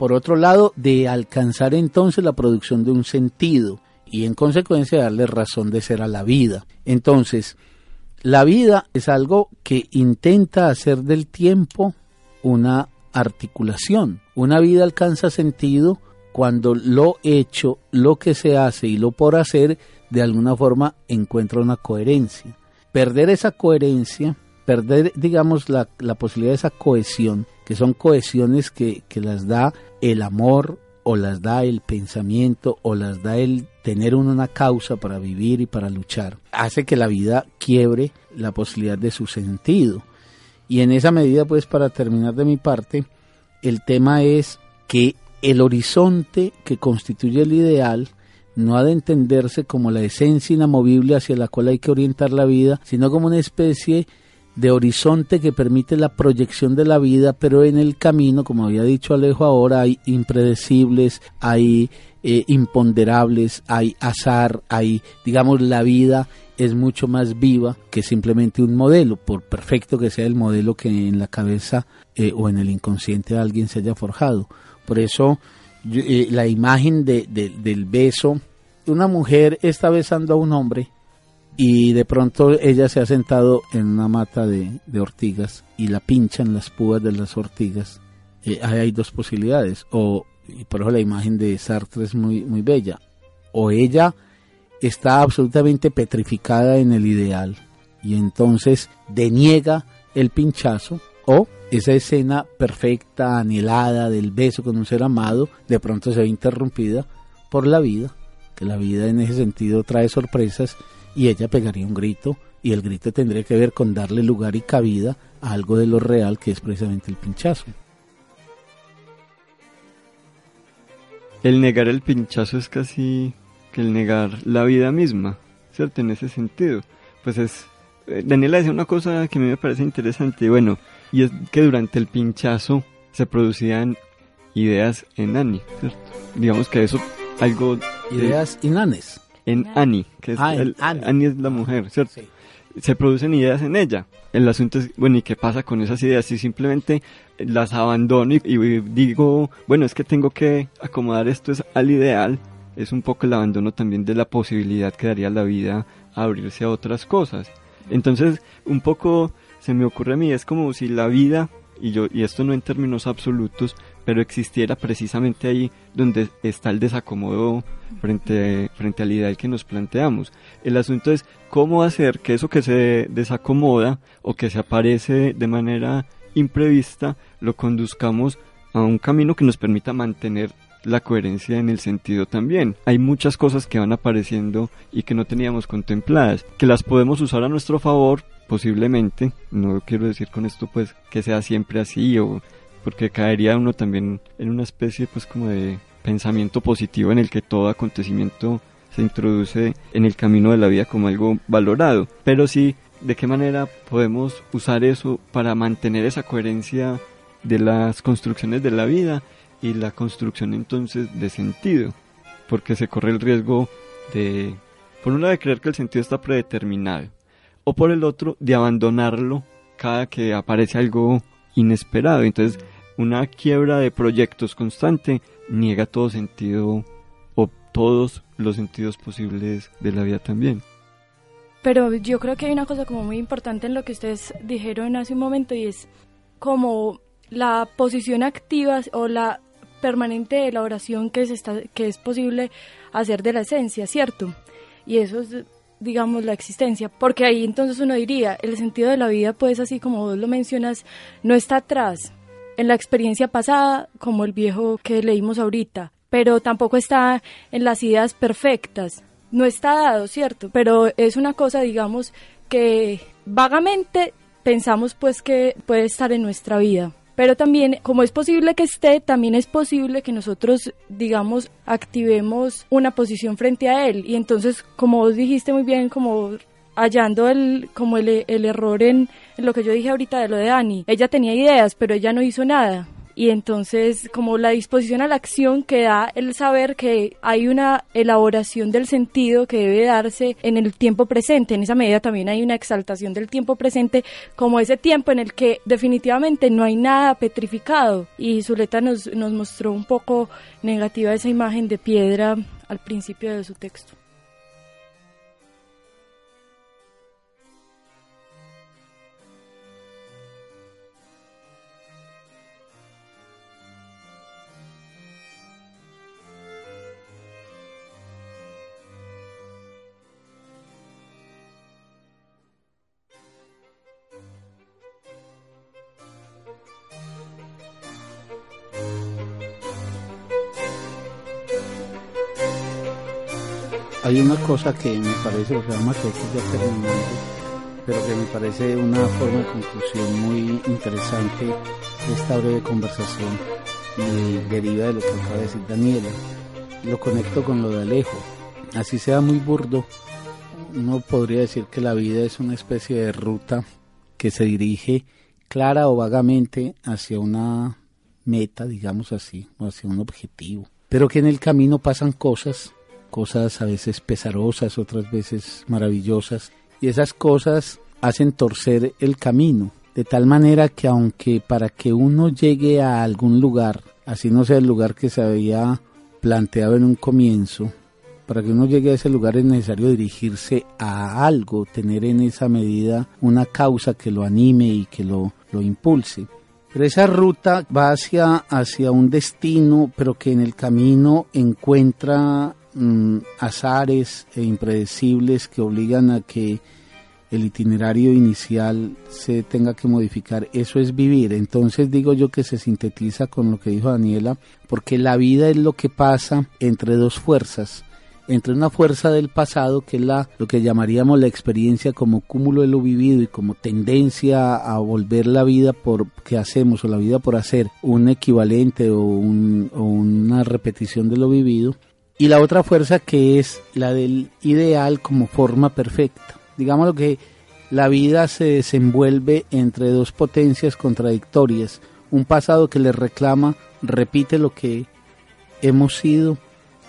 por otro lado de alcanzar entonces la producción de un sentido y en consecuencia darle razón de ser a la vida. Entonces, la vida es algo que intenta hacer del tiempo una articulación. Una vida alcanza sentido cuando lo hecho, lo que se hace y lo por hacer de alguna forma encuentra una coherencia. Perder esa coherencia, perder digamos la, posibilidad de esa cohesión, que son cohesiones que, que las da el amor, o las da el pensamiento o las da el tener una causa para vivir y para luchar, hace que la vida quiebre la posibilidad de su sentido. Y en esa medida, pues para terminar de mi parte, el tema es que el horizonte que constituye el ideal no ha de entenderse como la esencia inamovible hacia la cual hay que orientar la vida, sino como una especie de horizonte que permite la proyección de la vida, pero en el camino, como había dicho Alejo ahora, hay impredecibles, hay eh, imponderables, hay azar, hay, digamos, la vida es mucho más viva que simplemente un modelo, por perfecto que sea el modelo que en la cabeza eh, o en el inconsciente de alguien se haya forjado. Por eso eh, la imagen de, del beso, una mujer está besando a un hombre, y de pronto ella se ha sentado en una mata de, ortigas y la pinchan las púas de las ortigas. Eh, hay dos posibilidades, o y por eso la imagen de Sartre es muy, muy bella, o ella está absolutamente petrificada en el ideal y entonces deniega el pinchazo, o esa escena perfecta, anhelada del beso con un ser amado, de pronto se ve interrumpida por la vida, que la vida en ese sentido trae sorpresas y ella pegaría un grito y el grito tendría que ver con darle lugar y cabida a algo de lo real que es precisamente el pinchazo. El negar el pinchazo es casi que el negar la vida misma, ¿cierto? En ese sentido. Pues es... Eh, Daniela decía una cosa que a mí me parece interesante, bueno, y es que durante el pinchazo se producían ideas en Annie, ¿cierto? Digamos que eso algo... Ideas inanes en Annie, que es ah, Annie. es la mujer, ¿cierto? Se producen ideas en ella. El asunto es, bueno, ¿y qué pasa con esas ideas? Si simplemente las abandono y, digo, bueno, es que tengo que acomodar esto al ideal, es un poco el abandono también de la posibilidad que daría la vida a abrirse a otras cosas. Entonces, un poco se me ocurre a mí, es como si la vida, y yo, y esto no en términos absolutos, pero existiera precisamente ahí donde está el desacomodo frente, frente al ideal que nos planteamos. El asunto es cómo hacer que eso que se desacomoda o que se aparece de manera imprevista lo conduzcamos a un camino que nos permita mantener la coherencia en el sentido también. Hay muchas cosas que van apareciendo y que no teníamos contempladas, que las podemos usar a nuestro favor posiblemente, no quiero decir con esto pues que sea siempre así o porque caería uno también en una especie pues como de pensamiento positivo en el que todo acontecimiento se introduce en el camino de la vida como algo valorado, pero sí de qué manera podemos usar eso para mantener esa coherencia de las construcciones de la vida y la construcción entonces de sentido, porque se corre el riesgo de, por un lado, de creer que el sentido está predeterminado, o por el otro, de abandonarlo cada que aparece algo inesperado. Entonces, una quiebra de proyectos constante niega todo sentido o todos los sentidos posibles de la vida también. Pero yo creo que hay una cosa como muy importante en lo que ustedes dijeron hace un momento y es como la posición activa o la permanente elaboración que, se está, que es posible hacer de la esencia, ¿cierto? Y eso es, digamos, la existencia, porque ahí entonces uno diría, el sentido de la vida, pues así como vos lo mencionas, no está atrás, en la experiencia pasada, como el viejo que leímos ahorita, pero tampoco está en las ideas perfectas, no está dado, ¿cierto? Pero es una cosa, digamos, que vagamente pensamos pues que puede estar en nuestra vida pero también como es posible que esté, también es posible que nosotros, digamos, activemos una posición frente a él. Y entonces, como vos dijiste muy bien, como hallando el, como el, el error en, en lo que yo dije ahorita de lo de Dani, ella tenía ideas, pero ella no hizo nada y entonces como la disposición a la acción que da el saber que hay una elaboración del sentido que debe darse en el tiempo presente, en esa medida también hay una exaltación del tiempo presente como ese tiempo en el que definitivamente no hay nada petrificado y Zuleta nos, nos mostró un poco negativa esa imagen de piedra al principio de su texto. Hay una cosa que me parece, o sea, que aquí ya pero que me parece una forma de conclusión muy interesante de esta breve conversación y deriva de lo que acaba de decir Daniela. Lo conecto con lo de Alejo. Así sea muy burdo, uno podría decir que la vida es una especie de ruta que se dirige clara o vagamente hacia una meta, digamos así, o hacia un objetivo, pero que en el camino pasan cosas cosas a veces pesarosas, otras veces maravillosas, y esas cosas hacen torcer el camino, de tal manera que aunque para que uno llegue a algún lugar, así no sea el lugar que se había planteado en un comienzo, para que uno llegue a ese lugar es necesario dirigirse a algo, tener en esa medida una causa que lo anime y que lo, lo impulse. Pero esa ruta va hacia, hacia un destino, pero que en el camino encuentra Mm, azares e impredecibles que obligan a que el itinerario inicial se tenga que modificar. Eso es vivir. Entonces digo yo que se sintetiza con lo que dijo Daniela, porque la vida es lo que pasa entre dos fuerzas. Entre una fuerza del pasado, que es la, lo que llamaríamos la experiencia como cúmulo de lo vivido y como tendencia a volver la vida por que hacemos o la vida por hacer un equivalente o, un, o una repetición de lo vivido, y la otra fuerza que es la del ideal como forma perfecta. Digamos que la vida se desenvuelve entre dos potencias contradictorias, un pasado que le reclama, repite lo que hemos sido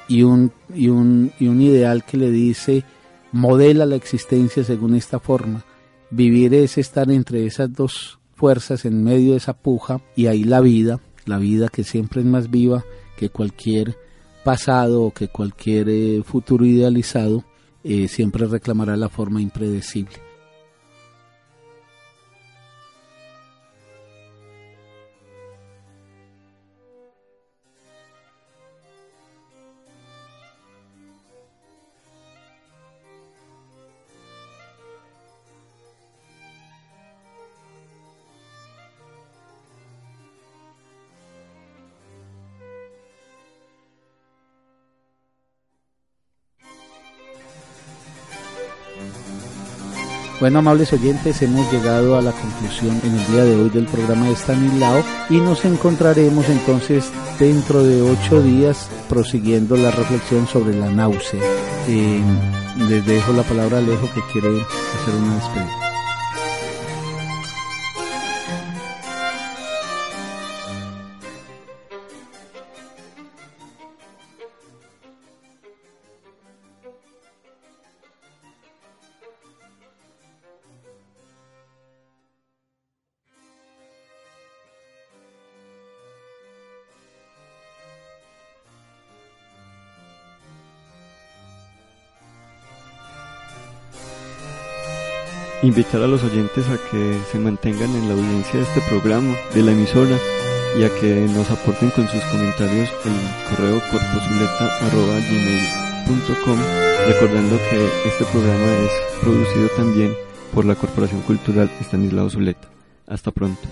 y un, y un, y un ideal que le dice, modela la existencia según esta forma. Vivir es estar entre esas dos fuerzas en medio de esa puja y ahí la vida, la vida que siempre es más viva que cualquier pasado o que cualquier eh, futuro idealizado eh, siempre reclamará la forma impredecible. Bueno, amables oyentes, hemos llegado a la conclusión en el día de hoy del programa de Stanislao y nos encontraremos entonces dentro de ocho días prosiguiendo la reflexión sobre la náusea. Eh, les dejo la palabra a Alejo que quiere hacer una despedida. Invitar a los oyentes a que se mantengan en la audiencia de este programa, de la emisora, y a que nos aporten con sus comentarios el correo corposuleta.gmail.com recordando que este programa es producido también por la Corporación Cultural Estanislao Zuleta. Hasta pronto.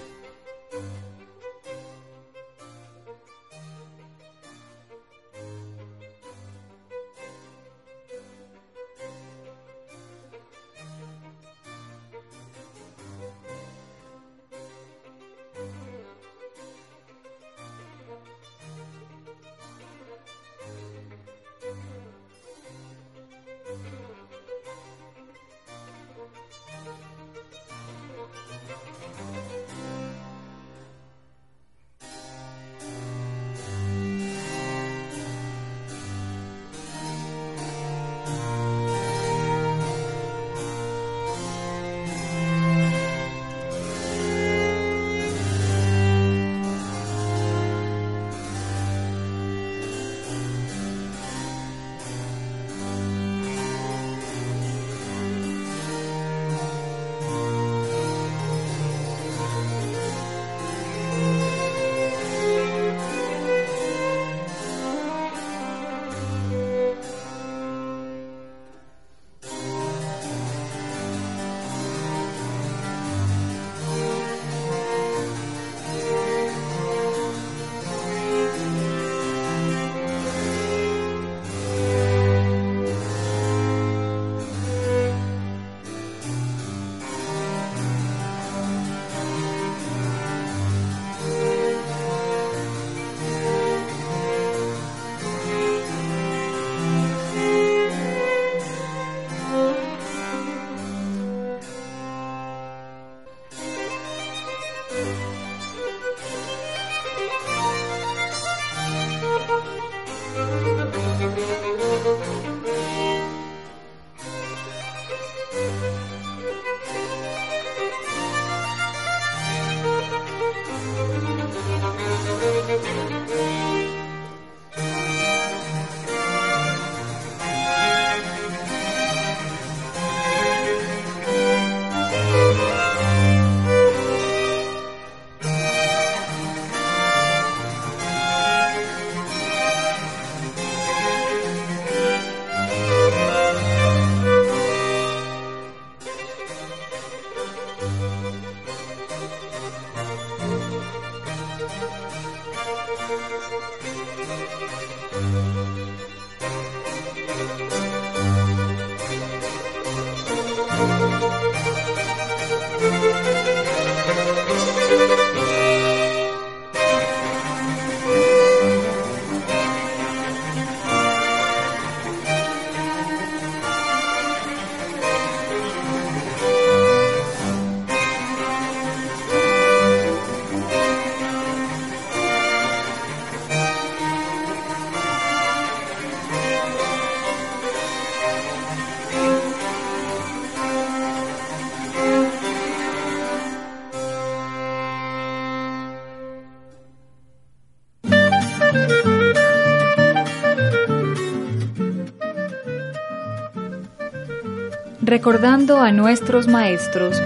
Recordando a nuestros maestros.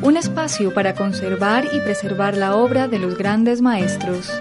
Un espacio para conservar y preservar la obra de los grandes maestros.